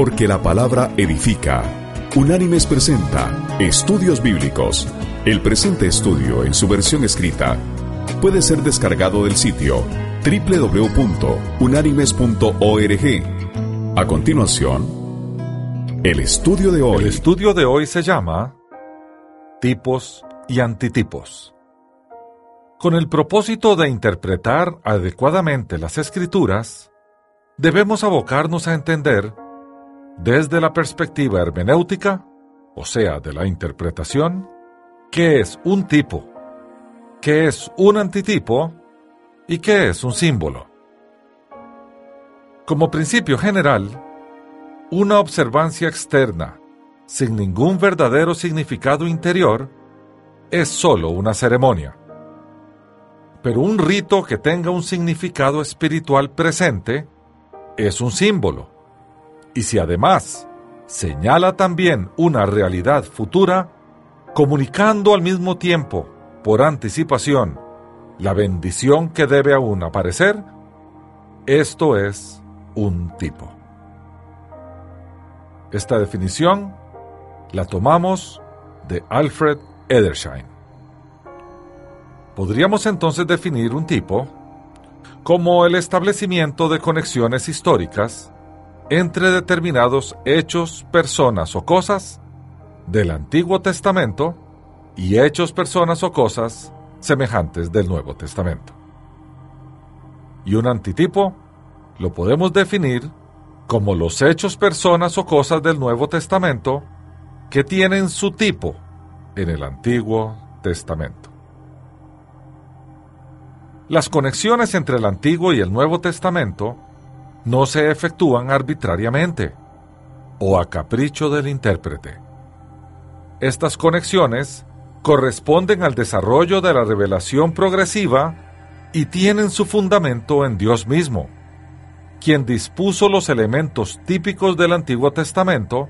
Porque la palabra edifica. Unánimes presenta Estudios Bíblicos. El presente estudio en su versión escrita puede ser descargado del sitio www.unánimes.org. A continuación, el estudio de hoy. El estudio de hoy se llama Tipos y Antitipos. Con el propósito de interpretar adecuadamente las escrituras, debemos abocarnos a entender, desde la perspectiva hermenéutica, o sea, de la interpretación, qué es un tipo, qué es un antitipo y qué es un símbolo. Como principio general, una observancia externa, sin ningún verdadero significado interior, es sólo una ceremonia. Pero un rito que tenga un significado espiritual presente es un símbolo. Y si además señala también una realidad futura, comunicando al mismo tiempo, por anticipación, la bendición que debe aún aparecer, esto es un tipo. Esta definición la tomamos de Alfred Edersheim. Podríamos entonces definir un tipo como el establecimiento de conexiones históricas entre determinados hechos, personas o cosas del Antiguo Testamento y hechos, personas o cosas semejantes del Nuevo Testamento. Y un antitipo lo podemos definir como los hechos, personas o cosas del Nuevo Testamento que tienen su tipo en el Antiguo Testamento. Las conexiones entre el Antiguo y el Nuevo Testamento no se efectúan arbitrariamente o a capricho del intérprete. Estas conexiones corresponden al desarrollo de la revelación progresiva y tienen su fundamento en Dios mismo, quien dispuso los elementos típicos del Antiguo Testamento,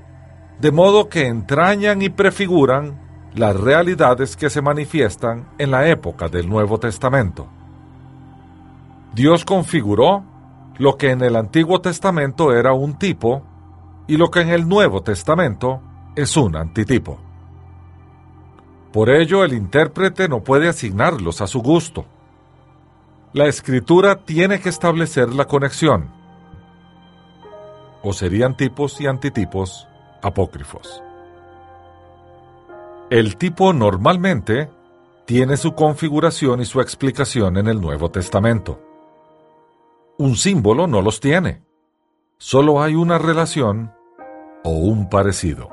de modo que entrañan y prefiguran las realidades que se manifiestan en la época del Nuevo Testamento. Dios configuró lo que en el Antiguo Testamento era un tipo y lo que en el Nuevo Testamento es un antitipo. Por ello el intérprete no puede asignarlos a su gusto. La escritura tiene que establecer la conexión. O serían tipos y antitipos apócrifos. El tipo normalmente tiene su configuración y su explicación en el Nuevo Testamento un símbolo no los tiene. Solo hay una relación o un parecido.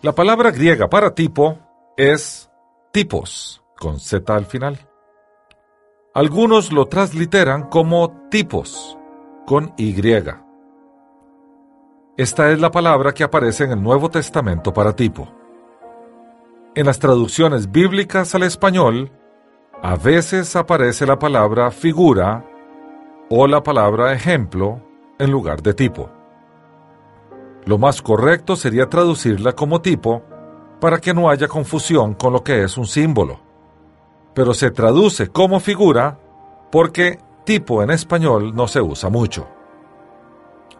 La palabra griega para tipo es tipos, con Z al final. Algunos lo transliteran como tipos, con Y. Esta es la palabra que aparece en el Nuevo Testamento para tipo. En las traducciones bíblicas al español, a veces aparece la palabra figura o la palabra ejemplo en lugar de tipo. Lo más correcto sería traducirla como tipo para que no haya confusión con lo que es un símbolo. Pero se traduce como figura porque tipo en español no se usa mucho.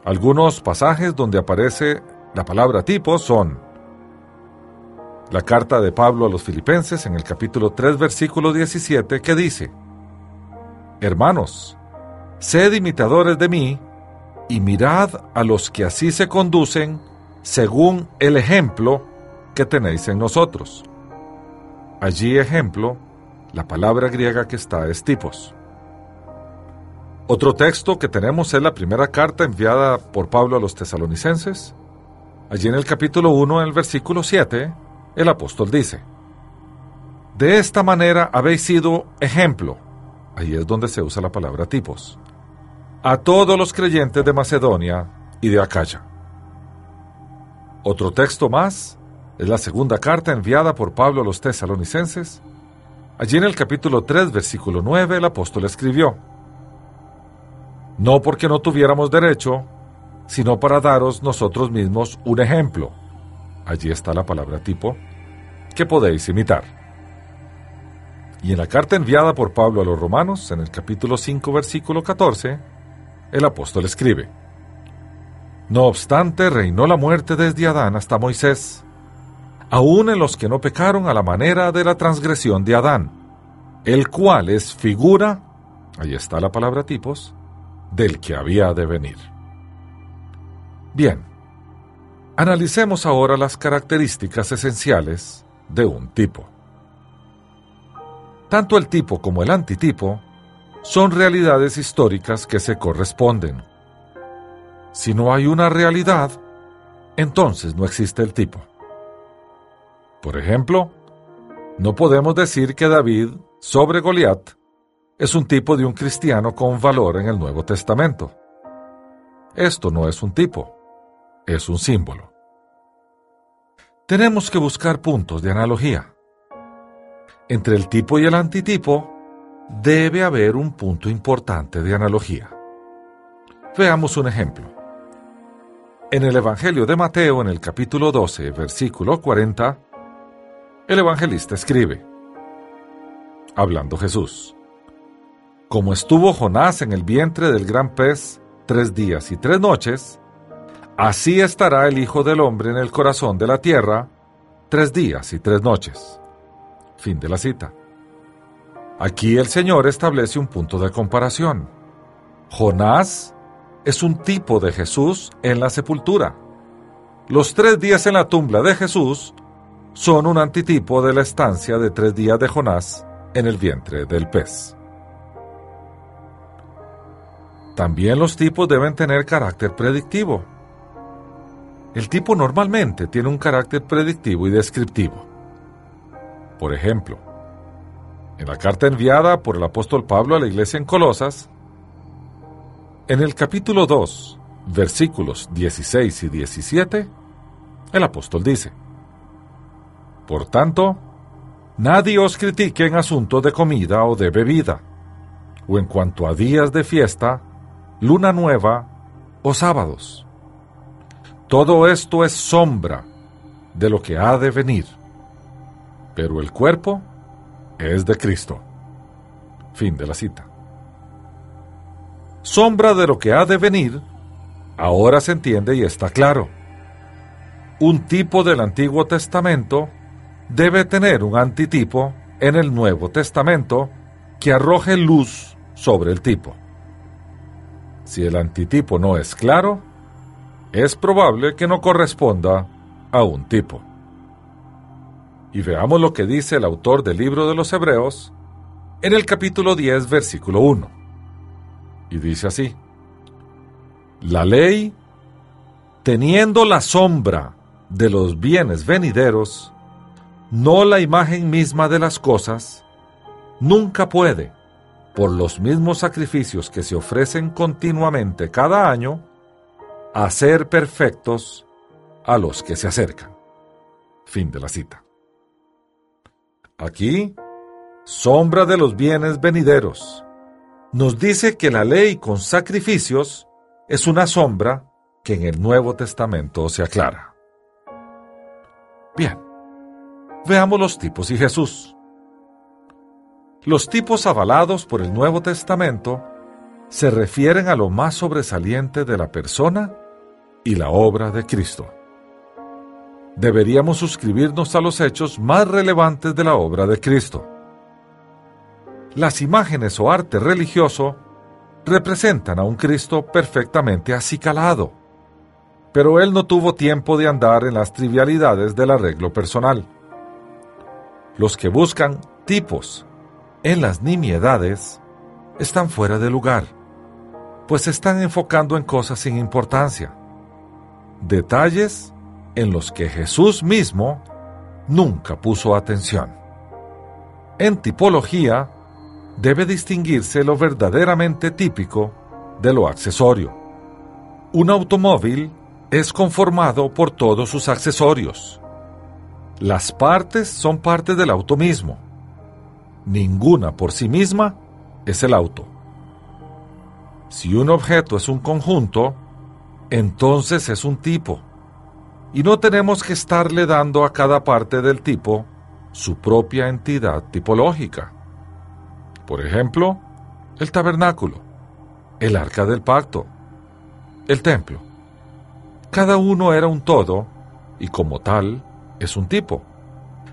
Algunos pasajes donde aparece la palabra tipo son la carta de Pablo a los filipenses en el capítulo 3 versículo 17 que dice, Hermanos, Sed imitadores de mí, y mirad a los que así se conducen según el ejemplo que tenéis en nosotros. Allí ejemplo, la palabra griega que está es tipos. Otro texto que tenemos es la primera carta enviada por Pablo a los tesalonicenses. Allí en el capítulo 1, en el versículo 7, el apóstol dice, De esta manera habéis sido ejemplo. Ahí es donde se usa la palabra tipos a todos los creyentes de Macedonia y de Acaya. Otro texto más es la segunda carta enviada por Pablo a los tesalonicenses. Allí en el capítulo 3, versículo 9, el apóstol escribió, No porque no tuviéramos derecho, sino para daros nosotros mismos un ejemplo. Allí está la palabra tipo, que podéis imitar. Y en la carta enviada por Pablo a los romanos, en el capítulo 5, versículo 14, el apóstol escribe, No obstante, reinó la muerte desde Adán hasta Moisés, aun en los que no pecaron a la manera de la transgresión de Adán, el cual es figura, ahí está la palabra tipos, del que había de venir. Bien, analicemos ahora las características esenciales de un tipo. Tanto el tipo como el antitipo son realidades históricas que se corresponden. Si no hay una realidad, entonces no existe el tipo. Por ejemplo, no podemos decir que David sobre Goliat es un tipo de un cristiano con valor en el Nuevo Testamento. Esto no es un tipo, es un símbolo. Tenemos que buscar puntos de analogía. Entre el tipo y el antitipo debe haber un punto importante de analogía. Veamos un ejemplo. En el Evangelio de Mateo, en el capítulo 12, versículo 40, el evangelista escribe, hablando Jesús, como estuvo Jonás en el vientre del gran pez tres días y tres noches, así estará el Hijo del Hombre en el corazón de la tierra tres días y tres noches. Fin de la cita. Aquí el Señor establece un punto de comparación. Jonás es un tipo de Jesús en la sepultura. Los tres días en la tumba de Jesús son un antitipo de la estancia de tres días de Jonás en el vientre del pez. También los tipos deben tener carácter predictivo. El tipo normalmente tiene un carácter predictivo y descriptivo. Por ejemplo, en la carta enviada por el apóstol Pablo a la iglesia en Colosas, en el capítulo 2, versículos 16 y 17, el apóstol dice, Por tanto, nadie os critique en asuntos de comida o de bebida, o en cuanto a días de fiesta, luna nueva o sábados. Todo esto es sombra de lo que ha de venir, pero el cuerpo es de Cristo. Fin de la cita. Sombra de lo que ha de venir, ahora se entiende y está claro. Un tipo del Antiguo Testamento debe tener un antitipo en el Nuevo Testamento que arroje luz sobre el tipo. Si el antitipo no es claro, es probable que no corresponda a un tipo. Y veamos lo que dice el autor del libro de los Hebreos en el capítulo 10, versículo 1. Y dice así, la ley, teniendo la sombra de los bienes venideros, no la imagen misma de las cosas, nunca puede, por los mismos sacrificios que se ofrecen continuamente cada año, hacer perfectos a los que se acercan. Fin de la cita. Aquí, sombra de los bienes venideros. Nos dice que la ley con sacrificios es una sombra que en el Nuevo Testamento se aclara. Bien, veamos los tipos y Jesús. Los tipos avalados por el Nuevo Testamento se refieren a lo más sobresaliente de la persona y la obra de Cristo deberíamos suscribirnos a los hechos más relevantes de la obra de Cristo. Las imágenes o arte religioso representan a un Cristo perfectamente acicalado, pero él no tuvo tiempo de andar en las trivialidades del arreglo personal. Los que buscan tipos en las nimiedades están fuera de lugar, pues se están enfocando en cosas sin importancia, detalles en los que Jesús mismo nunca puso atención. En tipología, debe distinguirse lo verdaderamente típico de lo accesorio. Un automóvil es conformado por todos sus accesorios. Las partes son parte del auto mismo. Ninguna por sí misma es el auto. Si un objeto es un conjunto, entonces es un tipo y no tenemos que estarle dando a cada parte del tipo su propia entidad tipológica. Por ejemplo, el tabernáculo, el arca del pacto, el templo. Cada uno era un todo y como tal es un tipo,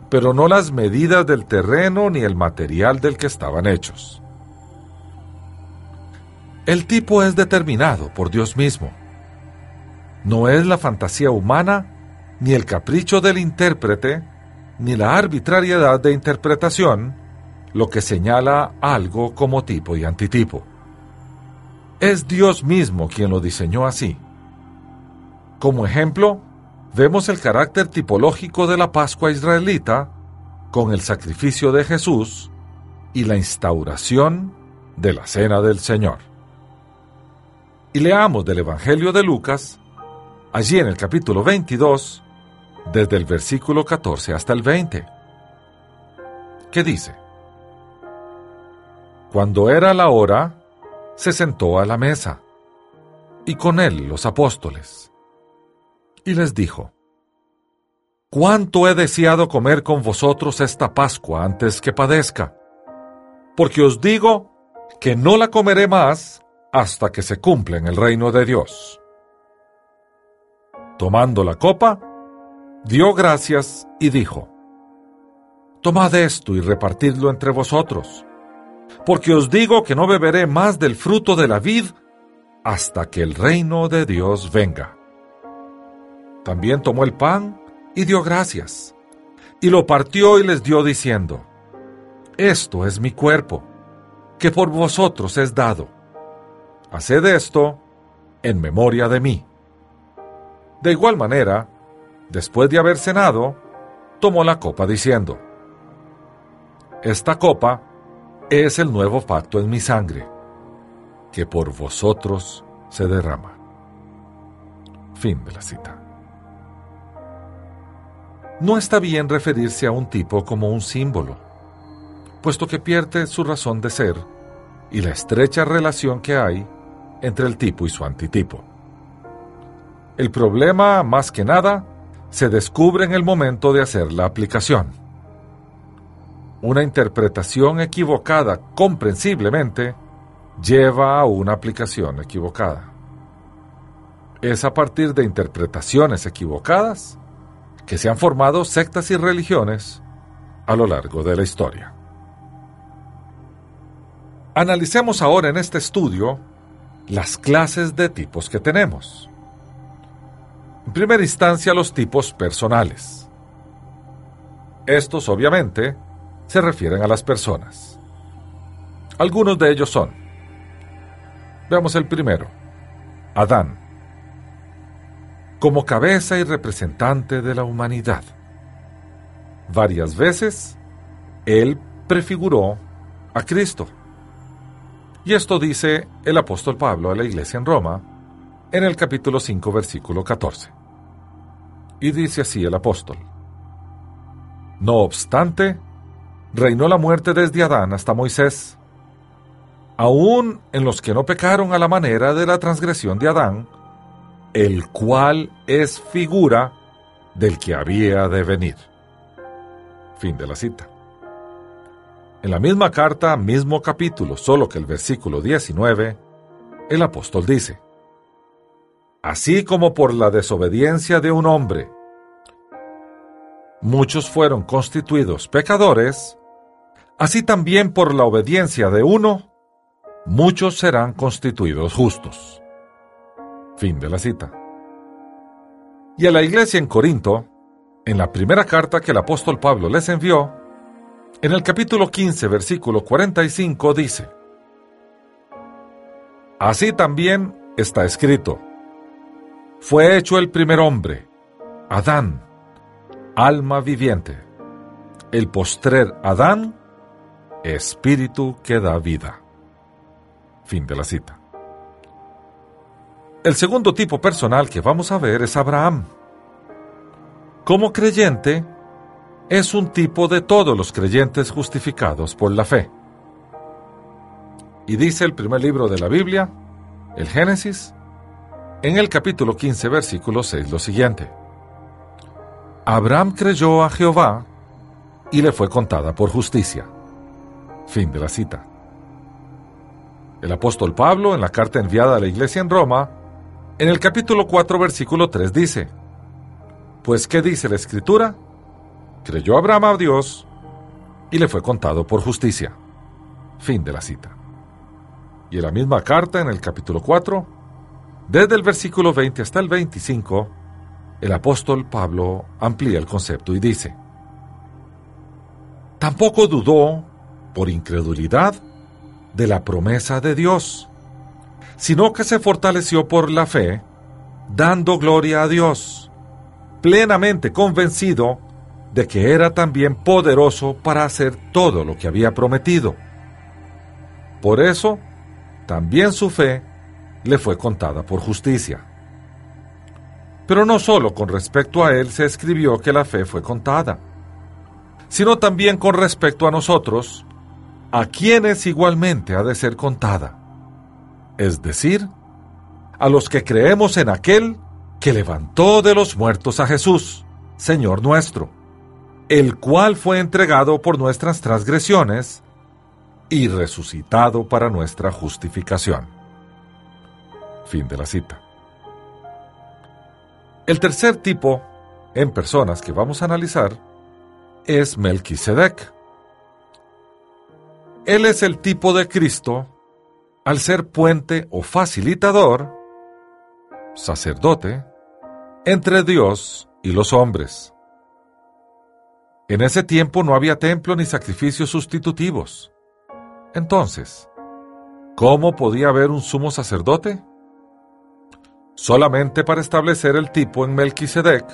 pero no las medidas del terreno ni el material del que estaban hechos. El tipo es determinado por Dios mismo. No es la fantasía humana, ni el capricho del intérprete, ni la arbitrariedad de interpretación lo que señala algo como tipo y antitipo. Es Dios mismo quien lo diseñó así. Como ejemplo, vemos el carácter tipológico de la Pascua israelita con el sacrificio de Jesús y la instauración de la Cena del Señor. Y leamos del Evangelio de Lucas, allí en el capítulo 22, desde el versículo 14 hasta el 20. ¿Qué dice? Cuando era la hora, se sentó a la mesa, y con él los apóstoles y les dijo, Cuánto he deseado comer con vosotros esta Pascua antes que padezca, porque os digo que no la comeré más hasta que se cumpla en el reino de Dios. Tomando la copa, dio gracias y dijo, Tomad esto y repartidlo entre vosotros, porque os digo que no beberé más del fruto de la vid hasta que el reino de Dios venga. También tomó el pan y dio gracias, y lo partió y les dio diciendo, Esto es mi cuerpo, que por vosotros es dado. Haced esto en memoria de mí. De igual manera, después de haber cenado, tomó la copa diciendo, Esta copa es el nuevo pacto en mi sangre, que por vosotros se derrama. Fin de la cita. No está bien referirse a un tipo como un símbolo, puesto que pierde su razón de ser y la estrecha relación que hay entre el tipo y su antitipo. El problema, más que nada, se descubre en el momento de hacer la aplicación. Una interpretación equivocada, comprensiblemente, lleva a una aplicación equivocada. Es a partir de interpretaciones equivocadas que se han formado sectas y religiones a lo largo de la historia. Analicemos ahora en este estudio las clases de tipos que tenemos. En primera instancia, los tipos personales. Estos, obviamente, se refieren a las personas. Algunos de ellos son, veamos el primero, Adán como cabeza y representante de la humanidad. Varias veces, él prefiguró a Cristo. Y esto dice el apóstol Pablo a la iglesia en Roma en el capítulo 5, versículo 14. Y dice así el apóstol. No obstante, reinó la muerte desde Adán hasta Moisés. Aún en los que no pecaron a la manera de la transgresión de Adán, el cual es figura del que había de venir. Fin de la cita. En la misma carta, mismo capítulo, solo que el versículo 19, el apóstol dice, Así como por la desobediencia de un hombre, muchos fueron constituidos pecadores, así también por la obediencia de uno, muchos serán constituidos justos. Fin de la cita. Y a la iglesia en Corinto, en la primera carta que el apóstol Pablo les envió, en el capítulo 15, versículo 45 dice, Así también está escrito, fue hecho el primer hombre, Adán, alma viviente, el postrer Adán, espíritu que da vida. Fin de la cita. El segundo tipo personal que vamos a ver es Abraham. Como creyente, es un tipo de todos los creyentes justificados por la fe. Y dice el primer libro de la Biblia, el Génesis, en el capítulo 15, versículo 6, lo siguiente. Abraham creyó a Jehová y le fue contada por justicia. Fin de la cita. El apóstol Pablo, en la carta enviada a la iglesia en Roma, En el capítulo 4, versículo 3 dice, Pues ¿qué dice la escritura? Creyó Abraham a Dios y le fue contado por justicia. Fin de la cita. Y en la misma carta, en el capítulo 4, desde el versículo 20 hasta el 25, el apóstol Pablo amplía el concepto y dice, Tampoco dudó, por incredulidad, de la promesa de Dios, sino que se fortaleció por la fe, dando gloria a Dios, plenamente convencido de que era también poderoso para hacer todo lo que había prometido. Por eso, también su fe le fue contada por justicia. Pero no solo con respecto a él se escribió que la fe fue contada, sino también con respecto a nosotros, a quienes igualmente ha de ser contada, es decir, a los que creemos en aquel que levantó de los muertos a Jesús, Señor nuestro, el cual fue entregado por nuestras transgresiones y resucitado para nuestra justificación. Fin de la cita. El tercer tipo en personas que vamos a analizar es Melquisedec. Él es el tipo de Cristo al ser puente o facilitador, sacerdote, entre Dios y los hombres. En ese tiempo no había templo ni sacrificios sustitutivos. Entonces, ¿cómo podía haber un sumo sacerdote? Solamente para establecer el tipo en Melquisedec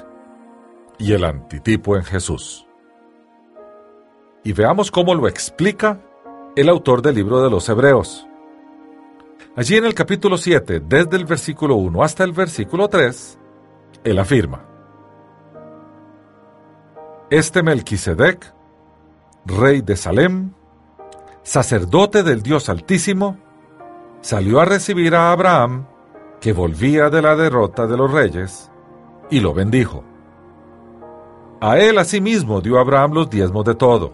y el antitipo en Jesús. Y veamos cómo lo explica el autor del libro de los Hebreos. Allí en el capítulo 7, desde el versículo 1 hasta el versículo 3, él afirma, Este Melquisedec, rey de Salem, sacerdote del Dios Altísimo, salió a recibir a Abraham, que volvía de la derrota de los reyes, y lo bendijo. A él asimismo dio Abraham los diezmos de todo.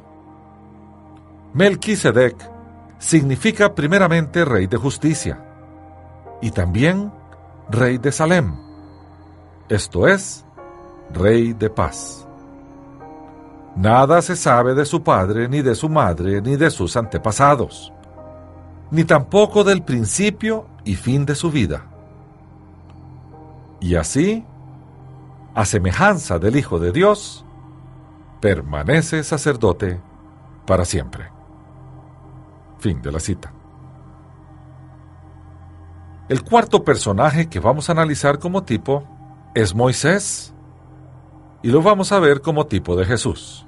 Melquisedec significa primeramente rey de justicia y también rey de Salem, esto es, rey de paz. Nada se sabe de su padre, ni de su madre, ni de sus antepasados, ni tampoco del principio y fin de su vida. Y así, a semejanza del Hijo de Dios, permanece sacerdote para siempre. Fin de la cita. El cuarto personaje que vamos a analizar como tipo es Moisés. Y lo vamos a ver como tipo de Jesús.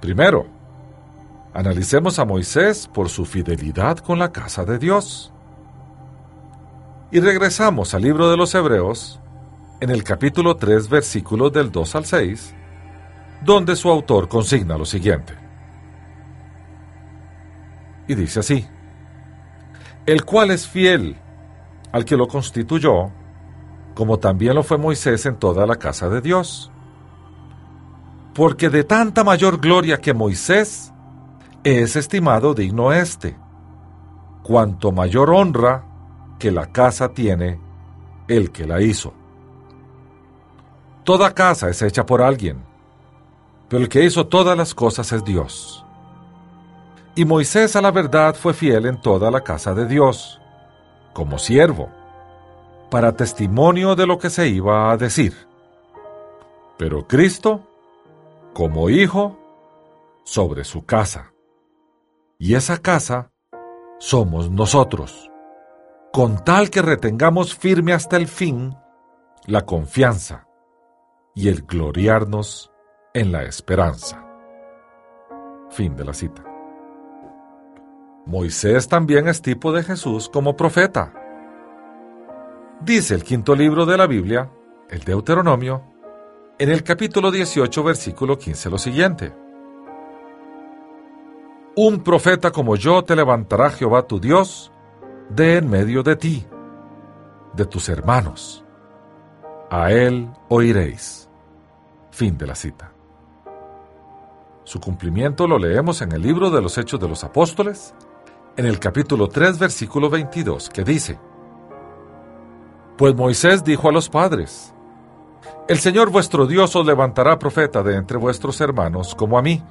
Primero, analicemos a Moisés por su fidelidad con la casa de Dios. Y regresamos al libro de los Hebreos, en el capítulo 3, versículos del 2 al 6, donde su autor consigna lo siguiente y dice así, el cual es fiel al que lo constituyó, como también lo fue Moisés en toda la casa de Dios. Porque de tanta mayor gloria que Moisés es estimado digno éste, cuanto mayor honra que la casa tiene el que la hizo. Toda casa es hecha por alguien, pero el que hizo todas las cosas es Dios. Y Moisés a la verdad fue fiel en toda la casa de Dios, como siervo, para testimonio de lo que se iba a decir. Pero Cristo, como hijo, sobre su casa. Y esa casa somos nosotros, con tal que retengamos firme hasta el fin la confianza y el gloriarnos en la esperanza. Fin de la cita. Moisés también es tipo de Jesús como profeta. Dice el quinto libro de la Biblia, el Deuteronomio, en el capítulo 18, versículo 15 lo siguiente. Un profeta como yo te levantará Jehová tu Dios de en medio de ti, de tus hermanos. A él oiréis. Fin de la cita. Su cumplimiento lo leemos en el libro de los Hechos de los Apóstoles, en el capítulo 3, versículo 22, que dice, Pues Moisés dijo a los padres, El Señor vuestro Dios os levantará profeta de entre vuestros hermanos como a mí.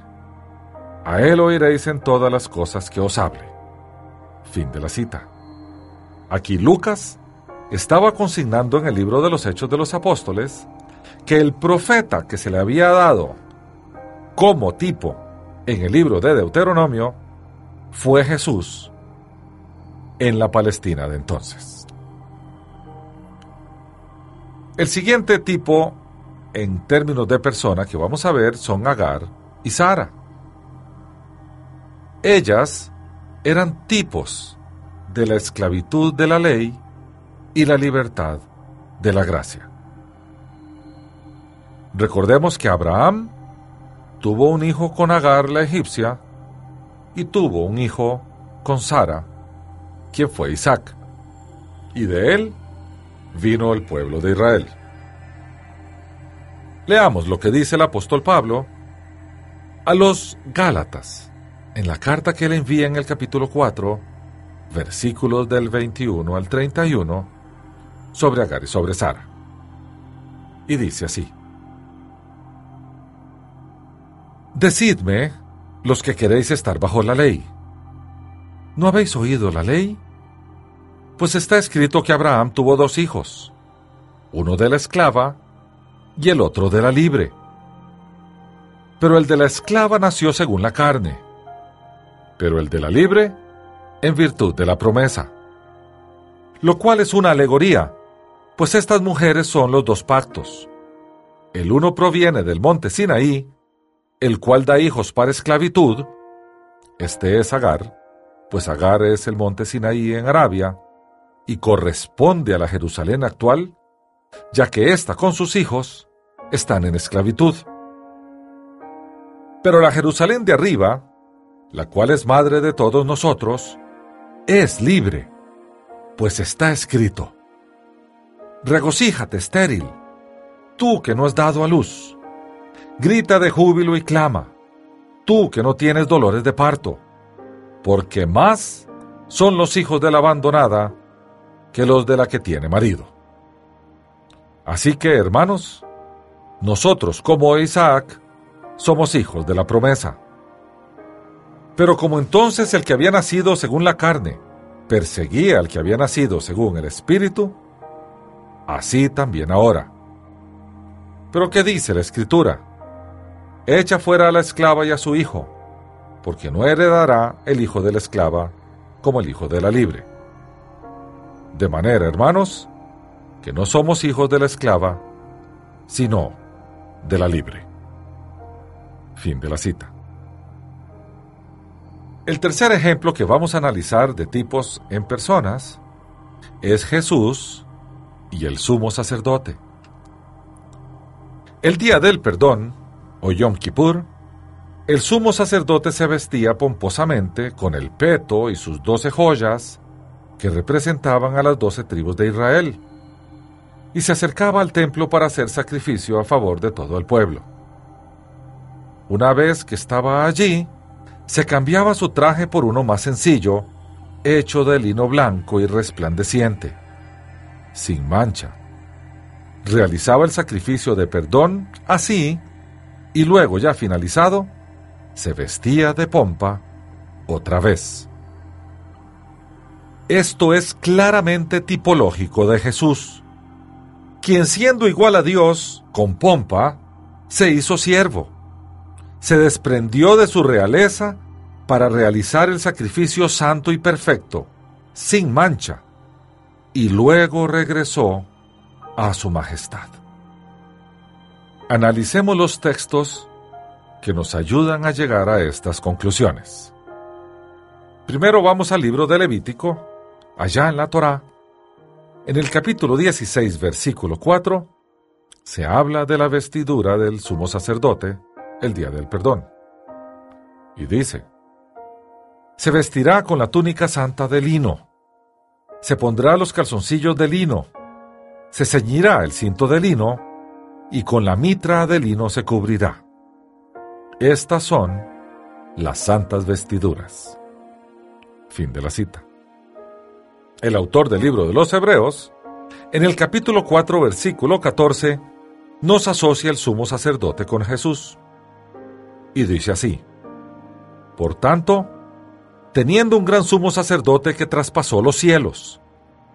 A él oiréis en todas las cosas que os hable. Fin de la cita. Aquí Lucas estaba consignando en el libro de los Hechos de los Apóstoles que el profeta que se le había dado como tipo en el libro de Deuteronomio fue Jesús en la Palestina de entonces. El siguiente tipo en términos de persona que vamos a ver son Agar y Sara. Ellas eran tipos de la esclavitud de la ley y la libertad de la gracia. Recordemos que Abraham tuvo un hijo con Agar la egipcia y tuvo un hijo con Sara, quien fue Isaac, y de él vino el pueblo de Israel. Leamos lo que dice el apóstol Pablo a los Gálatas en la carta que le envía en el capítulo 4, versículos del 21 al 31, sobre Agar y sobre Sara. Y dice así. Decidme, los que queréis estar bajo la ley. ¿No habéis oído la ley? Pues está escrito que Abraham tuvo dos hijos, uno de la esclava y el otro de la libre. Pero el de la esclava nació según la carne, pero el de la libre en virtud de la promesa. Lo cual es una alegoría, pues estas mujeres son los dos pactos. El uno proviene del monte Sinaí, el cual da hijos para esclavitud. Este es Agar, pues Agar es el monte Sinaí en Arabia, y corresponde a la Jerusalén actual, ya que ésta con sus hijos están en esclavitud. Pero la Jerusalén de arriba, la cual es madre de todos nosotros, es libre, pues está escrito, Regocíjate, estéril, tú que no has dado a luz. Grita de júbilo y clama, tú que no tienes dolores de parto, porque más son los hijos de la abandonada que los de la que tiene marido. Así que, hermanos, nosotros como Isaac somos hijos de la promesa. Pero como entonces el que había nacido según la carne perseguía al que había nacido según el Espíritu, así también ahora. Pero ¿qué dice la Escritura? Echa fuera a la esclava y a su hijo, porque no heredará el hijo de la esclava como el hijo de la libre. De manera, hermanos, que no somos hijos de la esclava, sino de la libre. Fin de la cita. El tercer ejemplo que vamos a analizar de tipos en personas es Jesús y el sumo sacerdote. El día del perdón, o Yom Kippur, el sumo sacerdote se vestía pomposamente con el peto y sus doce joyas que representaban a las doce tribus de Israel, y se acercaba al templo para hacer sacrificio a favor de todo el pueblo. Una vez que estaba allí, se cambiaba su traje por uno más sencillo, hecho de lino blanco y resplandeciente sin mancha. Realizaba el sacrificio de perdón así y luego ya finalizado, se vestía de pompa otra vez. Esto es claramente tipológico de Jesús, quien siendo igual a Dios, con pompa, se hizo siervo, se desprendió de su realeza para realizar el sacrificio santo y perfecto, sin mancha, y luego regresó a su majestad. Analicemos los textos que nos ayudan a llegar a estas conclusiones. Primero vamos al libro de Levítico, allá en la Torá. En el capítulo 16, versículo 4, se habla de la vestidura del sumo sacerdote el día del perdón. Y dice, se vestirá con la túnica santa de lino, se pondrá los calzoncillos de lino, se ceñirá el cinto de lino, y con la mitra de lino se cubrirá. Estas son las santas vestiduras. Fin de la cita. El autor del libro de los Hebreos En el capítulo 4, versículo 14, nos asocia el sumo sacerdote con Jesús. Y dice así, Por tanto, teniendo un gran sumo sacerdote que traspasó los cielos,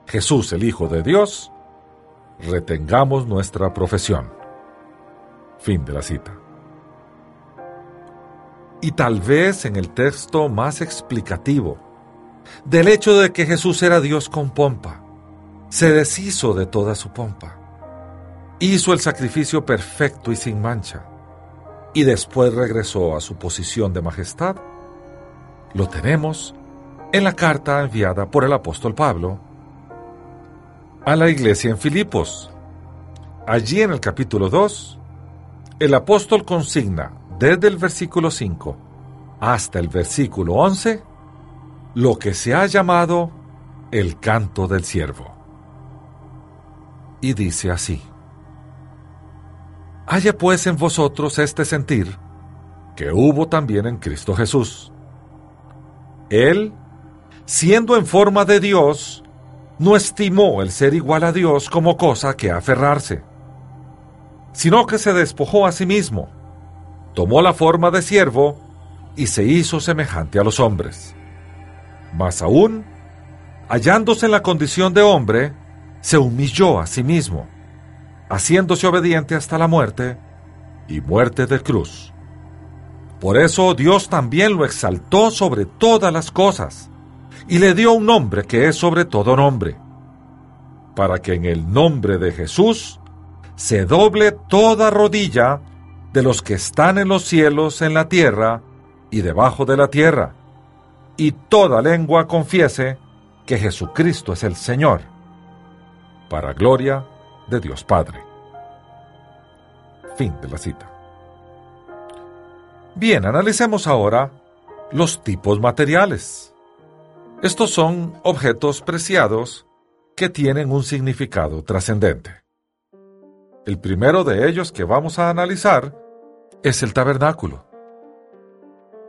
Jesús el Hijo de Dios, retengamos nuestra profesión. Fin de la cita. Y tal vez en el texto más explicativo del hecho de que Jesús era Dios con pompa, se deshizo de toda su pompa, hizo el sacrificio perfecto y sin mancha, y después regresó a su posición de majestad, lo tenemos en la carta enviada por el apóstol Pablo a la iglesia en Filipos. Allí en el capítulo 2, el apóstol consigna desde el versículo 5 hasta el versículo 11 lo que se ha llamado el canto del siervo. Y dice así, Haya pues en vosotros este sentir que hubo también en Cristo Jesús. Él, siendo en forma de Dios, no estimó el ser igual a Dios como cosa que aferrarse, sino que se despojó a sí mismo, tomó la forma de siervo y se hizo semejante a los hombres. Más aún, hallándose en la condición de hombre, se humilló a sí mismo, haciéndose obediente hasta la muerte y muerte de cruz. Por eso Dios también lo exaltó sobre todas las cosas y le dio un nombre que es sobre todo nombre, para que en el nombre de Jesús se doble toda rodilla de los que están en los cielos, en la tierra y debajo de la tierra, y toda lengua confiese que Jesucristo es el Señor, para gloria de Dios Padre. Fin de la cita. Bien, analicemos ahora los tipos materiales. Estos son objetos preciados que tienen un significado trascendente. El primero de ellos que vamos a analizar es el tabernáculo.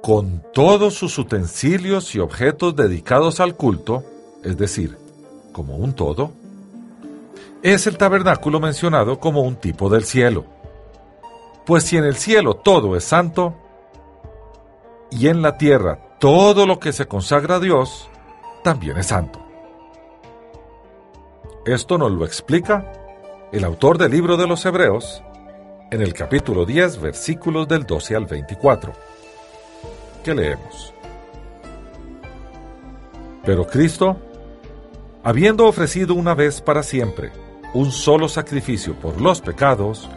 Con todos sus utensilios y objetos dedicados al culto, es decir, como un todo, es el tabernáculo mencionado como un tipo del cielo. Pues si en el cielo todo es santo, y en la tierra todo lo que se consagra a Dios, también es santo. Esto nos lo explica el autor del libro de los Hebreos en el capítulo 10, versículos del 12 al 24. ¿Qué leemos? Pero Cristo, habiendo ofrecido una vez para siempre un solo sacrificio por los pecados,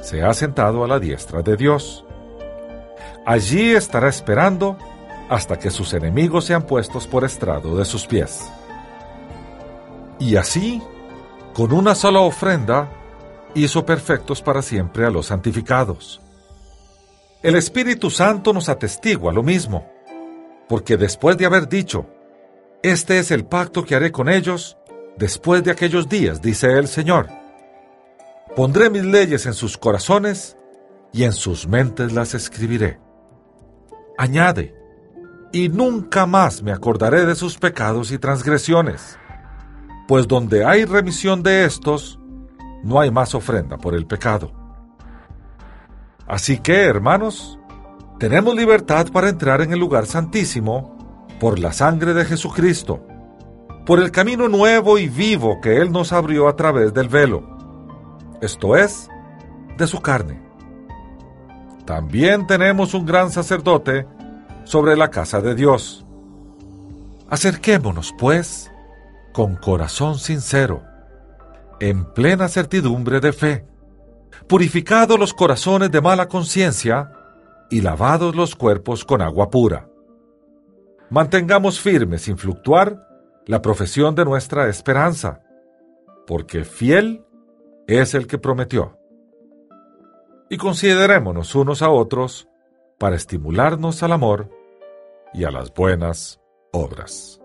se ha sentado a la diestra de Dios. Allí estará esperando hasta que sus enemigos sean puestos por estrado de sus pies. Y así, con una sola ofrenda, hizo perfectos para siempre a los santificados. El Espíritu Santo nos atestigua lo mismo, porque después de haber dicho, Este es el pacto que haré con ellos después de aquellos días, dice el Señor, pondré mis leyes en sus corazones y en sus mentes las escribiré. Añade, y nunca más me acordaré de sus pecados y transgresiones, pues donde hay remisión de estos, no hay más ofrenda por el pecado. Así que, hermanos, tenemos libertad para entrar en el lugar santísimo por la sangre de Jesucristo, por el camino nuevo y vivo que Él nos abrió a través del velo, esto es, de su carne. También tenemos un gran sacerdote sobre la casa de Dios. Acerquémonos, pues, con corazón sincero, en plena certidumbre de fe, purificados los corazones de mala conciencia y lavados los cuerpos con agua pura. Mantengamos firme, sin fluctuar, la profesión de nuestra esperanza, porque fiel es el que prometió. Y considerémonos unos a otros para estimularnos al amor y a las buenas obras.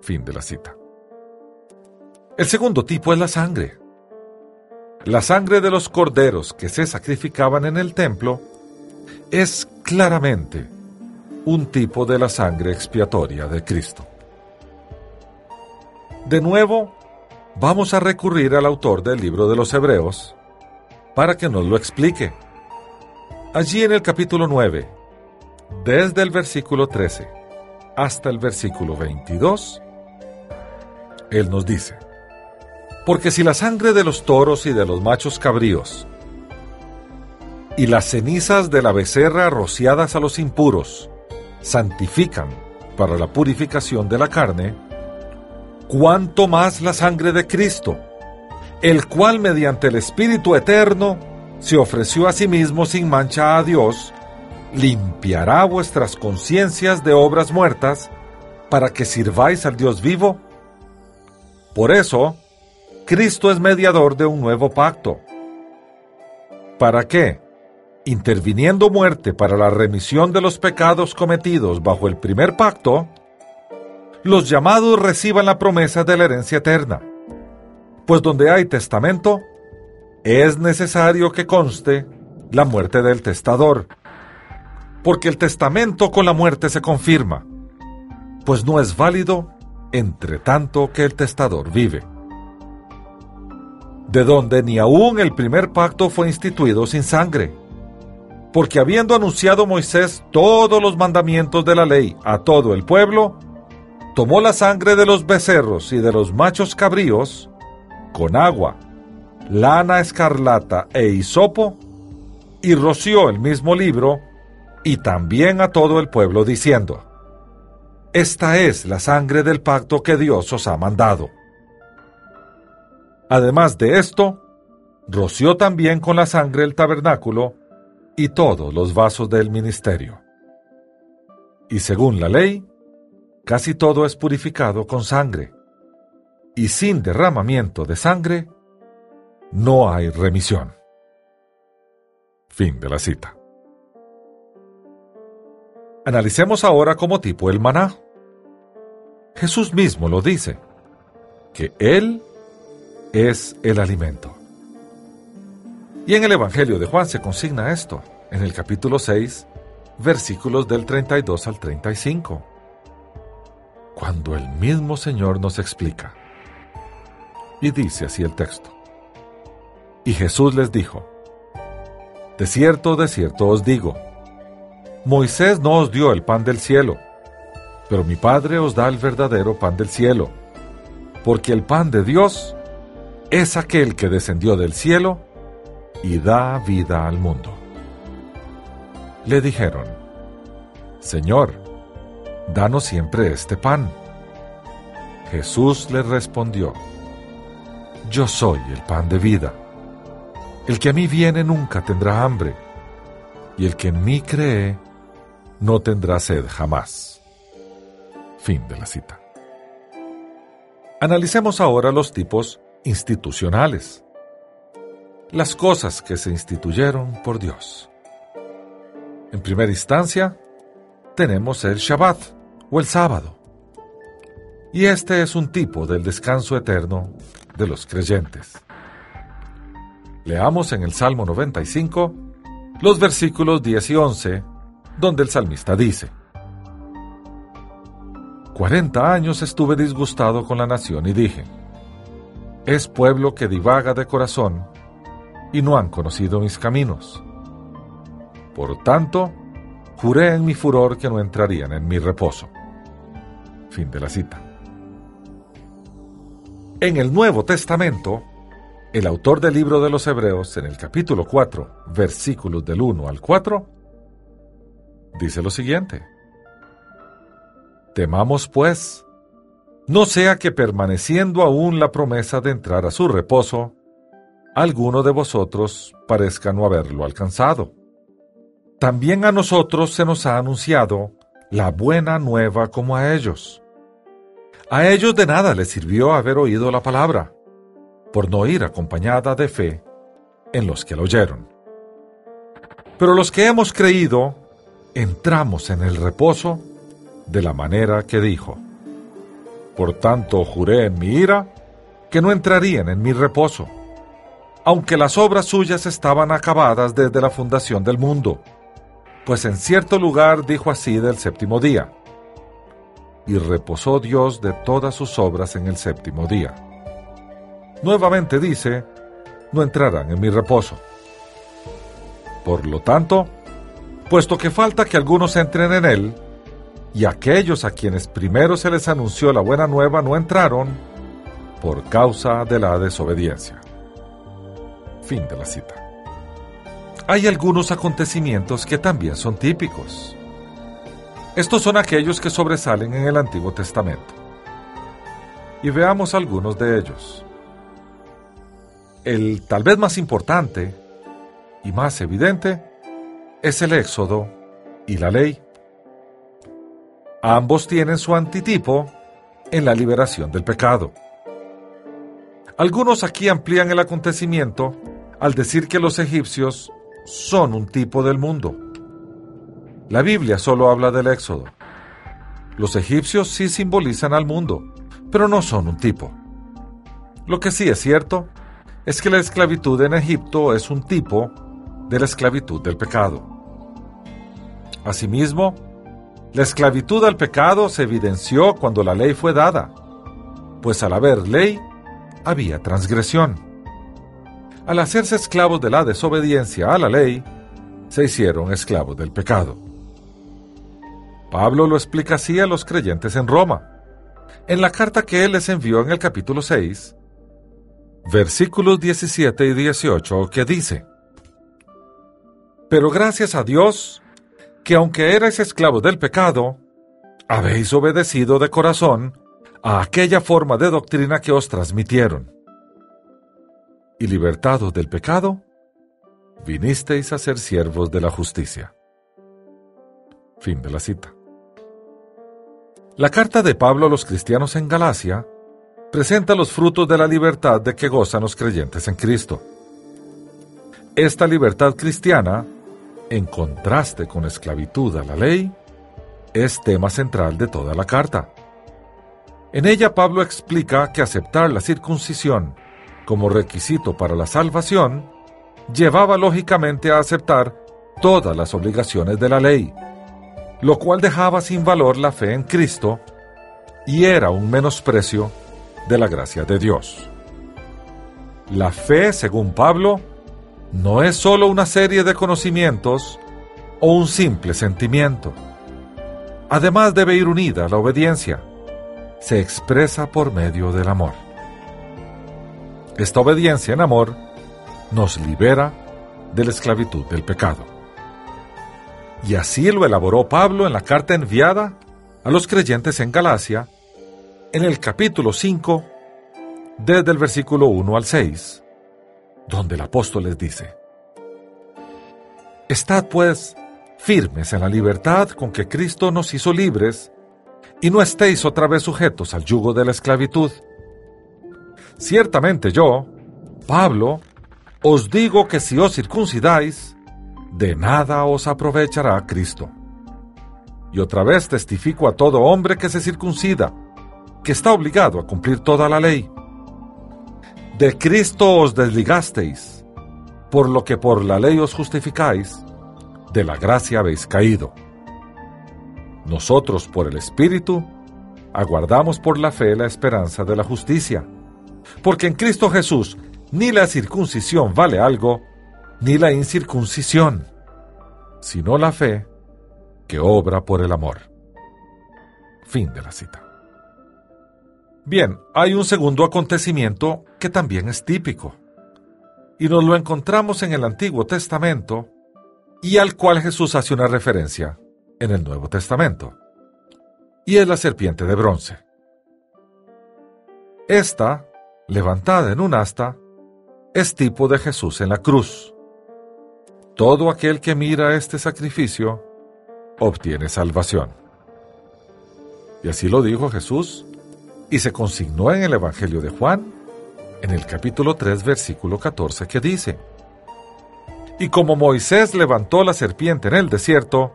Fin de la cita. El segundo tipo es la sangre. La sangre de los corderos que se sacrificaban en el templo es claramente un tipo de la sangre expiatoria de Cristo. De nuevo, vamos a recurrir al autor del libro de los Hebreos para que nos lo explique. Allí en el capítulo 9, desde el versículo 13 hasta el versículo 22, él nos dice, porque si la sangre de los toros y de los machos cabríos y las cenizas de la becerra rociadas a los impuros santifican para la purificación de la carne, cuánto más la sangre de Cristo, el cual mediante el Espíritu Eterno se ofreció a sí mismo sin mancha a Dios, limpiará vuestras conciencias de obras muertas para que sirváis al Dios vivo. Por eso, Cristo es mediador de un nuevo pacto. ¿Para qué? Interviniendo muerte para la remisión de los pecados cometidos bajo el primer pacto, los llamados reciban la promesa de la herencia eterna. Pues donde hay testamento, es necesario que conste la muerte del testador, porque el testamento con la muerte se confirma, pues no es válido entre tanto que el testador vive. De donde ni aún el primer pacto fue instituido sin sangre, porque habiendo anunciado Moisés todos los mandamientos de la ley a todo el pueblo, tomó la sangre de los becerros y de los machos cabríos, con agua, lana escarlata e hisopo, y roció el mismo libro, y también a todo el pueblo, diciendo, Esta es la sangre del pacto que Dios os ha mandado. Además de esto, roció también con la sangre el tabernáculo y todos los vasos del ministerio. Y según la ley, casi todo es purificado con sangre, y sin derramamiento de sangre no hay remisión. Fin de la cita. Analicemos ahora como tipo el maná. Jesús mismo lo dice, que Él es el alimento. Y en el Evangelio de Juan se consigna esto, en el capítulo 6, versículos del 32 al 35 cuando el mismo Señor nos explica. Y dice así el texto. Y Jesús les dijo, De cierto, de cierto os digo, Moisés no os dio el pan del cielo, pero mi Padre os da el verdadero pan del cielo, porque el pan de Dios es aquel que descendió del cielo y da vida al mundo. Le dijeron, Señor, danos siempre este pan. Jesús le respondió, Yo soy el pan de vida. El que a mí viene nunca tendrá hambre, y el que en mí cree no tendrá sed jamás. Fin de la cita. Analicemos ahora los tipos institucionales. Las cosas que se instituyeron por Dios. En primera instancia, tenemos el Shabbat o el sábado. Y este es un tipo del descanso eterno de los creyentes. Leamos en el Salmo 95 los versículos 10 y 11, donde el salmista dice, Cuarenta años estuve disgustado con la nación y dije, es pueblo que divaga de corazón y no han conocido mis caminos. Por tanto, Juré en mi furor que no entrarían en mi reposo. Fin de la cita. En el Nuevo Testamento, el autor del libro de los Hebreos, en el capítulo 4, versículos del 1 al 4, dice lo siguiente. Temamos pues, no sea que permaneciendo aún la promesa de entrar a su reposo, alguno de vosotros parezca no haberlo alcanzado también a nosotros se nos ha anunciado la buena nueva como a ellos. A ellos de nada les sirvió haber oído la palabra, por no ir acompañada de fe en los que la oyeron. Pero los que hemos creído, entramos en el reposo de la manera que dijo. Por tanto juré en mi ira que no entrarían en mi reposo, aunque las obras suyas estaban acabadas desde la fundación del mundo pues en cierto lugar dijo así del séptimo día, y reposó Dios de todas sus obras en el séptimo día. nuevamente dice, no entrarán en mi reposo. Por lo tanto, puesto que falta que algunos entren en él, y aquellos a quienes primero se les anunció la buena nueva no entraron por causa de la desobediencia. Fin de la cita. Hay algunos acontecimientos que también son típicos. Estos son aquellos que sobresalen en el Antiguo Testamento. Y veamos algunos de ellos. El tal vez más importante y más evidente es el Éxodo y la ley. Ambos tienen su antitipo en la liberación del pecado. Algunos aquí amplían el acontecimiento al decir que los egipcios son un tipo del mundo. La Biblia solo habla del éxodo. Los egipcios sí simbolizan al mundo, pero no son un tipo. Lo que sí es cierto es que la esclavitud en Egipto es un tipo de la esclavitud del pecado. Asimismo, la esclavitud al pecado se evidenció cuando la ley fue dada, pues al haber ley, había transgresión. Al hacerse esclavos de la desobediencia a la ley, se hicieron esclavos del pecado. Pablo lo explica así a los creyentes en Roma, en la carta que él les envió en el capítulo 6, versículos 17 y 18, que dice, Pero gracias a Dios, que aunque erais esclavos del pecado, habéis obedecido de corazón a aquella forma de doctrina que os transmitieron. Y libertados del pecado, vinisteis a ser siervos de la justicia. Fin de la cita. La carta de Pablo a los cristianos en Galacia presenta los frutos de la libertad de que gozan los creyentes en Cristo. Esta libertad cristiana en contraste con esclavitud a la ley, es tema central de toda la carta. En ella Pablo explica que aceptar la circuncisión como requisito para la salvación llevaba lógicamente a aceptar todas las obligaciones de la ley, lo cual dejaba sin valor la fe en Cristo y era un menosprecio de la gracia de Dios. La fe, según Pablo, no es sólo una serie de conocimientos o un simple sentimiento. Además debe ir unida a la obediencia. Se expresa por medio del amor. Esta obediencia en amor nos libera de la esclavitud del pecado. Y así lo elaboró Pablo en la carta enviada a los creyentes en Galacia, en el capítulo 5, desde el versículo 1 al 6 donde el apóstol les dice, Estad pues firmes en la libertad con que Cristo nos hizo libres, y no estéis otra vez sujetos al yugo de la esclavitud. Ciertamente yo, Pablo, os digo que si os circuncidáis, de nada os aprovechará Cristo. Y otra vez testifico a todo hombre que se circuncida, que está obligado a cumplir toda la ley. De Cristo os desligasteis, por lo que por la ley os justificáis, de la gracia habéis caído. Nosotros, por el Espíritu, aguardamos por la fe la esperanza de la justicia, porque en Cristo Jesús ni la circuncisión vale algo, ni la incircuncisión, sino la fe que obra por el amor. Fin de la cita. Bien, hay un segundo acontecimiento que también es típico, y nos lo encontramos en el Antiguo Testamento y al cual Jesús hace una referencia en el Nuevo Testamento, y es la serpiente de bronce. Esta, levantada en un asta, es tipo de Jesús en la cruz. Todo aquel que mira este sacrificio obtiene salvación. Y así lo dijo Jesús y se consignó en el Evangelio de Juan, en el capítulo 3, versículo 14, que dice, Y como Moisés levantó la serpiente en el desierto,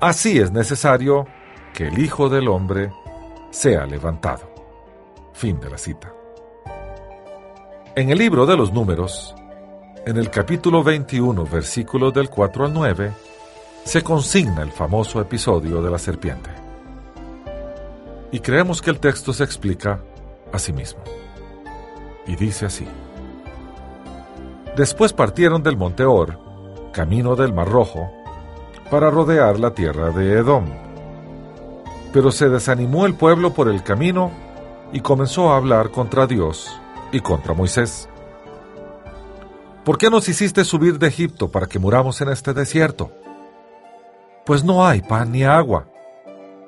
así es necesario que el Hijo del Hombre sea levantado. Fin de la cita. En el libro de los números, en el capítulo 21, versículos del 4 al 9, se consigna el famoso episodio de la serpiente y creemos que el texto se explica a sí mismo. y dice así. Después partieron del monte Or, camino del Mar Rojo, para rodear la tierra de Edom. Pero se desanimó el pueblo por el camino y comenzó a hablar contra Dios y contra Moisés. ¿Por qué nos hiciste subir de Egipto para que muramos en este desierto? Pues no hay pan ni agua,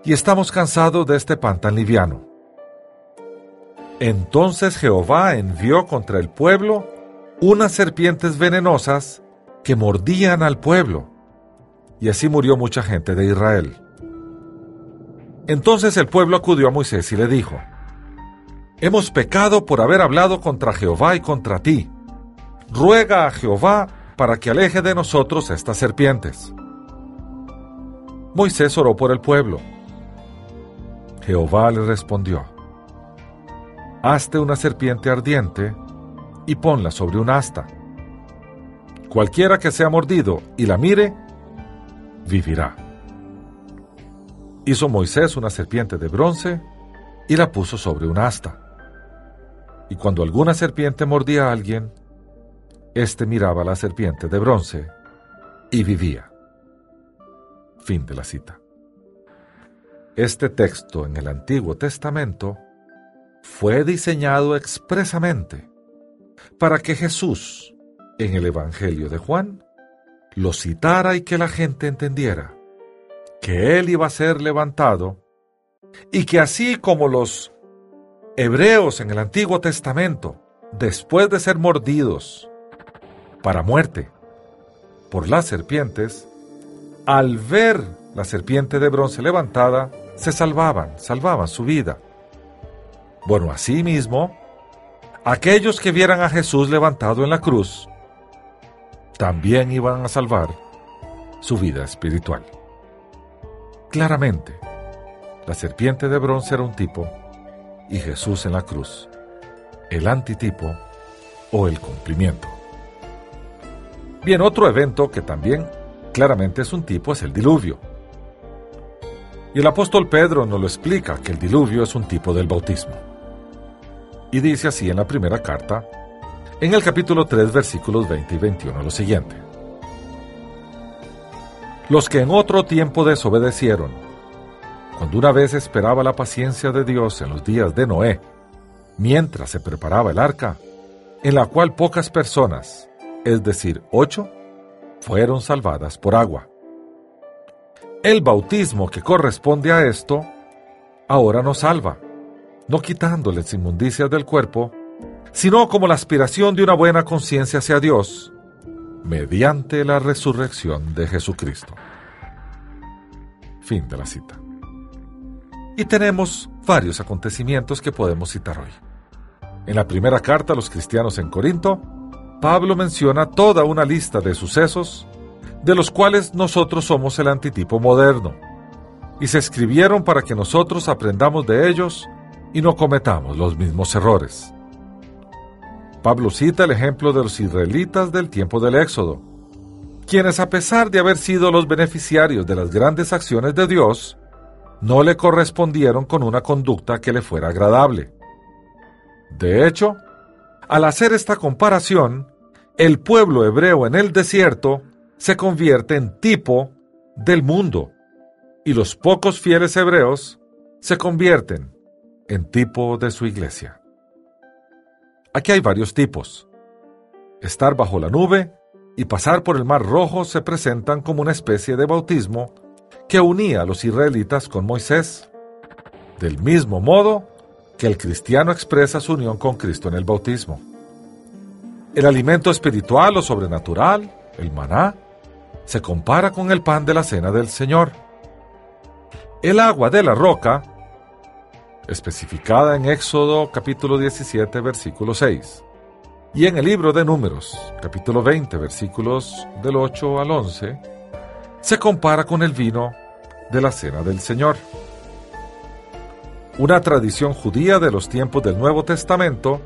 y estamos cansados de este pan tan liviano. Entonces Jehová envió contra el pueblo unas serpientes venenosas que mordían al pueblo, y así murió mucha gente de Israel. Entonces el pueblo acudió a Moisés y le dijo, Hemos pecado por haber hablado contra Jehová y contra ti. Ruega a Jehová para que aleje de nosotros estas serpientes. Moisés oró por el pueblo. Jehová le respondió, Hazte una serpiente ardiente y ponla sobre un asta. Cualquiera que sea mordido y la mire, vivirá. Hizo Moisés una serpiente de bronce y la puso sobre un asta. Y cuando alguna serpiente mordía a alguien, éste miraba a la serpiente de bronce y vivía. Fin de la cita. Este texto en el Antiguo Testamento fue diseñado expresamente para que Jesús, en el Evangelio de Juan, lo citara y que la gente entendiera que Él iba a ser levantado y que así como los hebreos en el Antiguo Testamento, después de ser mordidos para muerte por las serpientes, al ver la serpiente de bronce levantada, se salvaban, salvaban su vida. Bueno, así mismo, aquellos que vieran a Jesús levantado en la cruz, también iban a salvar su vida espiritual. Claramente, la serpiente de bronce era un tipo y Jesús en la cruz, el antitipo o el cumplimiento. Bien, otro evento que también claramente es un tipo es el diluvio. Y el apóstol Pedro nos lo explica que el diluvio es un tipo del bautismo. Y dice así en la primera carta, en el capítulo 3, versículos 20 y 21, lo siguiente. Los que en otro tiempo desobedecieron, cuando una vez esperaba la paciencia de Dios en los días de Noé, mientras se preparaba el arca, en la cual pocas personas, es decir, ocho, fueron salvadas por agua. El bautismo que corresponde a esto ahora nos salva, no quitándoles inmundicias del cuerpo, sino como la aspiración de una buena conciencia hacia Dios, mediante la resurrección de Jesucristo. Fin de la cita. Y tenemos varios acontecimientos que podemos citar hoy. En la primera carta a los cristianos en Corinto, Pablo menciona toda una lista de sucesos de los cuales nosotros somos el antitipo moderno, y se escribieron para que nosotros aprendamos de ellos y no cometamos los mismos errores. Pablo cita el ejemplo de los israelitas del tiempo del Éxodo, quienes a pesar de haber sido los beneficiarios de las grandes acciones de Dios, no le correspondieron con una conducta que le fuera agradable. De hecho, al hacer esta comparación, el pueblo hebreo en el desierto se convierte en tipo del mundo y los pocos fieles hebreos se convierten en tipo de su iglesia. Aquí hay varios tipos. Estar bajo la nube y pasar por el mar rojo se presentan como una especie de bautismo que unía a los israelitas con Moisés, del mismo modo que el cristiano expresa su unión con Cristo en el bautismo. El alimento espiritual o sobrenatural, el maná, se compara con el pan de la cena del Señor. El agua de la roca, especificada en Éxodo capítulo 17 versículo 6, y en el libro de Números capítulo 20 versículos del 8 al 11, se compara con el vino de la cena del Señor. Una tradición judía de los tiempos del Nuevo Testamento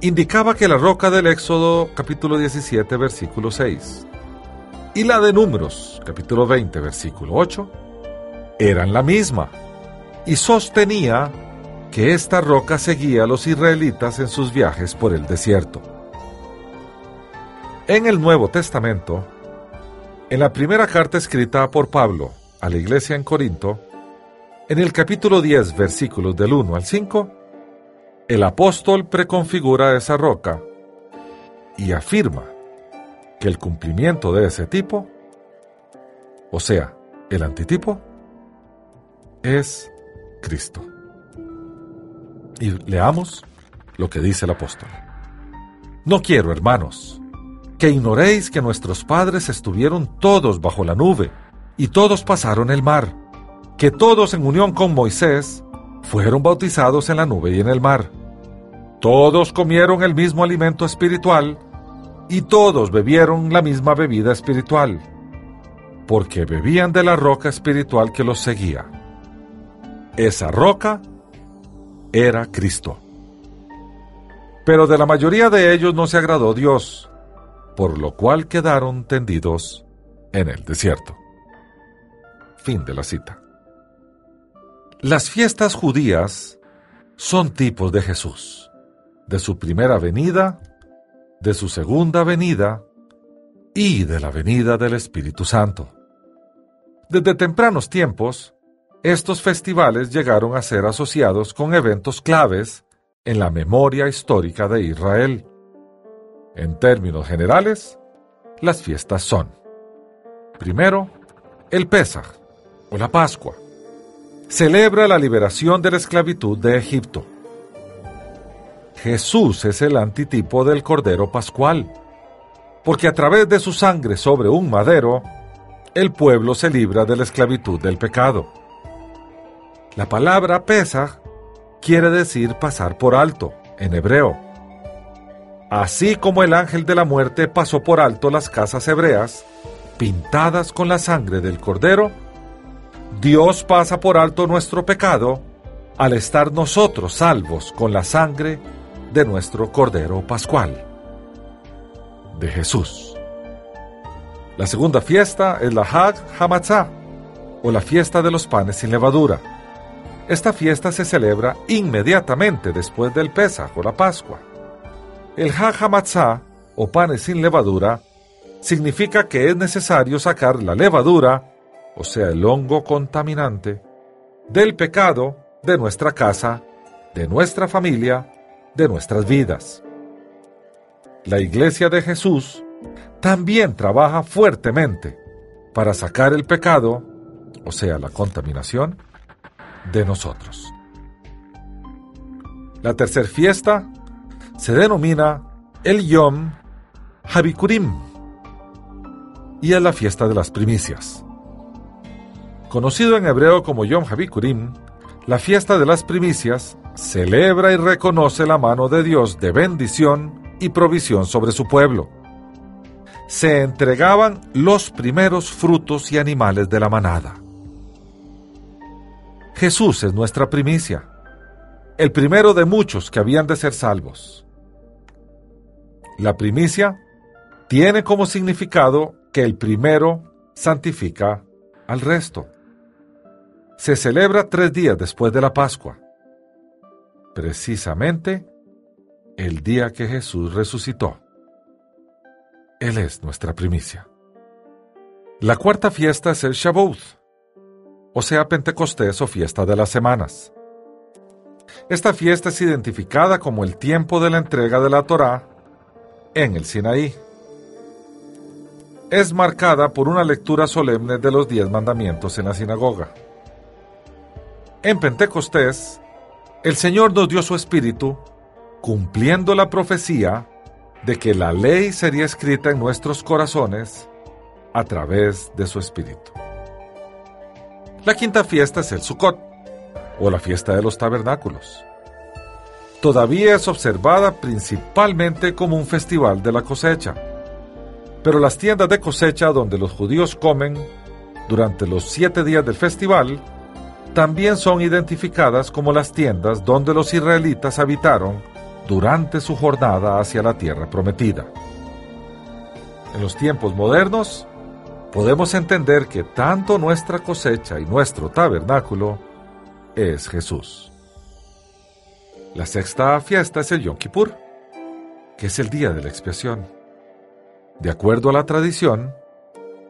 indicaba que la roca del Éxodo capítulo 17 versículo 6 y la de Números, capítulo 20, versículo 8, eran la misma y sostenía que esta roca seguía a los israelitas en sus viajes por el desierto. En el Nuevo Testamento, en la primera carta escrita por Pablo a la iglesia en Corinto, en el capítulo 10, versículos del 1 al 5, el apóstol preconfigura esa roca y afirma que el cumplimiento de ese tipo, o sea, el antitipo, es Cristo. Y leamos lo que dice el apóstol. No quiero, hermanos, que ignoréis que nuestros padres estuvieron todos bajo la nube y todos pasaron el mar, que todos en unión con Moisés fueron bautizados en la nube y en el mar. Todos comieron el mismo alimento espiritual y todos bebieron la misma bebida espiritual, porque bebían de la roca espiritual que los seguía. Esa roca era Cristo. Pero de la mayoría de ellos no se agradó Dios, por lo cual quedaron tendidos en el desierto. Fin de la cita. Las fiestas judías son tipos de Jesús, de su primera venida, de su segunda venida y de la venida del Espíritu Santo. Desde tempranos tiempos, estos festivales llegaron a ser asociados con eventos claves en la memoria histórica de Israel. En términos generales, las fiestas son, primero, el Pesaj o la Pascua. Celebra la liberación de la esclavitud de Egipto. Jesús es el antitipo del Cordero Pascual, porque a través de su sangre sobre un madero, el pueblo se libra de la esclavitud del pecado. La palabra Pesach quiere decir pasar por alto, en hebreo. Así como el ángel de la muerte pasó por alto las casas hebreas, pintadas con la sangre del cordero, Dios pasa por alto nuestro pecado al estar nosotros salvos con la sangre de nuestro cordero pascual, de Jesús. La segunda fiesta es la Hag Hamatzah, o la fiesta de los panes sin levadura esta fiesta se celebra inmediatamente después del Pesaj o la Pascua. El Hajamatzah, o panes sin levadura, significa que es necesario sacar la levadura, o sea, el hongo contaminante, del pecado de nuestra casa, de nuestra familia, de nuestras vidas. La Iglesia de Jesús también trabaja fuertemente para sacar el pecado, o sea, la contaminación, de nosotros. La tercera fiesta se denomina el Yom Habikurim y es la fiesta de las primicias. Conocido en hebreo como Yom Habikurim, la fiesta de las primicias celebra y reconoce la mano de Dios de bendición y provisión sobre su pueblo. Se entregaban los primeros frutos y animales de la manada. Jesús es nuestra primicia, el primero de muchos que habían de ser salvos. La primicia tiene como significado que el primero santifica al resto. Se celebra tres días después de la Pascua, precisamente el día que Jesús resucitó. Él es nuestra primicia. La cuarta fiesta es el Shavuot o sea Pentecostés o fiesta de las semanas. Esta fiesta es identificada como el tiempo de la entrega de la Torá en el Sinaí. Es marcada por una lectura solemne de los diez mandamientos en la sinagoga. En Pentecostés, el Señor nos dio su espíritu, cumpliendo la profecía de que la ley sería escrita en nuestros corazones a través de su espíritu. La quinta fiesta es el Sukkot, o la fiesta de los tabernáculos. Todavía es observada principalmente como un festival de la cosecha, pero las tiendas de cosecha donde los judíos comen durante los siete días del festival también son identificadas como las tiendas donde los israelitas habitaron durante su jornada hacia la tierra prometida. En los tiempos modernos, podemos entender que tanto nuestra cosecha y nuestro tabernáculo es Jesús. La sexta fiesta es el Yom Kippur, que es el día de la expiación. De acuerdo a la tradición,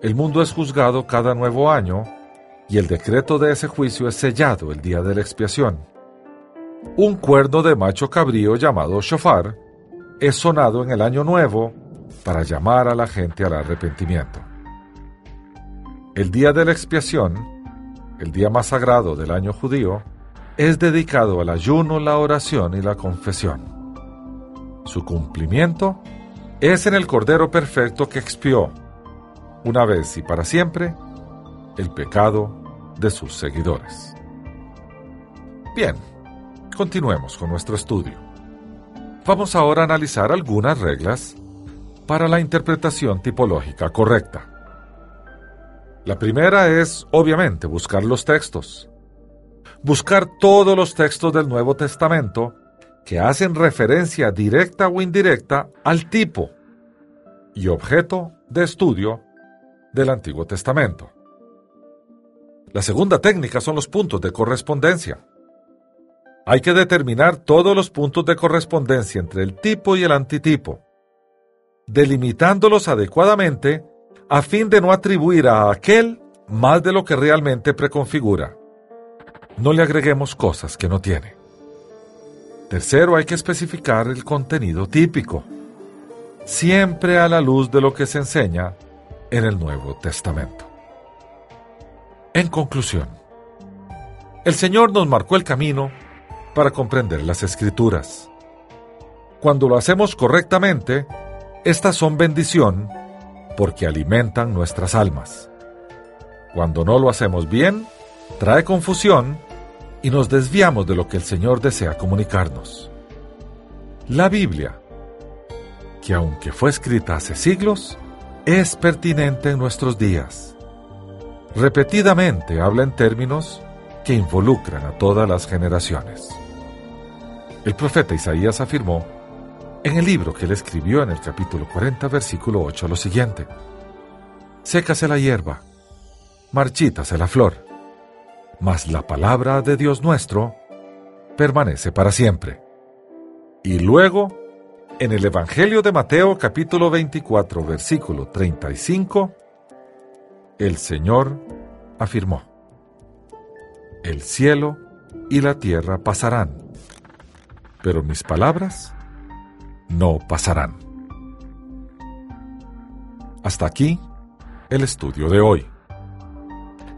el mundo es juzgado cada nuevo año y el decreto de ese juicio es sellado el día de la expiación. Un cuerno de macho cabrío llamado shofar es sonado en el año nuevo para llamar a la gente al arrepentimiento. El día de la expiación, el día más sagrado del año judío, es dedicado al ayuno, la oración y la confesión. Su cumplimiento es en el Cordero Perfecto que expió, una vez y para siempre, el pecado de sus seguidores. Bien, continuemos con nuestro estudio. Vamos ahora a analizar algunas reglas para la interpretación tipológica correcta. La primera es, obviamente, buscar los textos. Buscar todos los textos del Nuevo Testamento que hacen referencia directa o indirecta al tipo y objeto de estudio del Antiguo Testamento. La segunda técnica son los puntos de correspondencia. Hay que determinar todos los puntos de correspondencia entre el tipo y el antitipo delimitándolos adecuadamente a fin de no atribuir a aquel más de lo que realmente preconfigura. No le agreguemos cosas que no tiene. Tercero, hay que especificar el contenido típico, siempre a la luz de lo que se enseña en el Nuevo Testamento. En conclusión, el Señor nos marcó el camino para comprender las escrituras. Cuando lo hacemos correctamente, estas son bendición porque alimentan nuestras almas. Cuando no lo hacemos bien, trae confusión y nos desviamos de lo que el Señor desea comunicarnos. La Biblia, que aunque fue escrita hace siglos, es pertinente en nuestros días. Repetidamente habla en términos que involucran a todas las generaciones. El profeta Isaías afirmó en el libro que él escribió en el capítulo 40, versículo 8, lo siguiente. Sécase la hierba, marchítase la flor, mas la palabra de Dios nuestro permanece para siempre. Y luego, en el Evangelio de Mateo capítulo 24, versículo 35, el Señor afirmó, El cielo y la tierra pasarán, pero mis palabras no pasarán. Hasta aquí el estudio de hoy.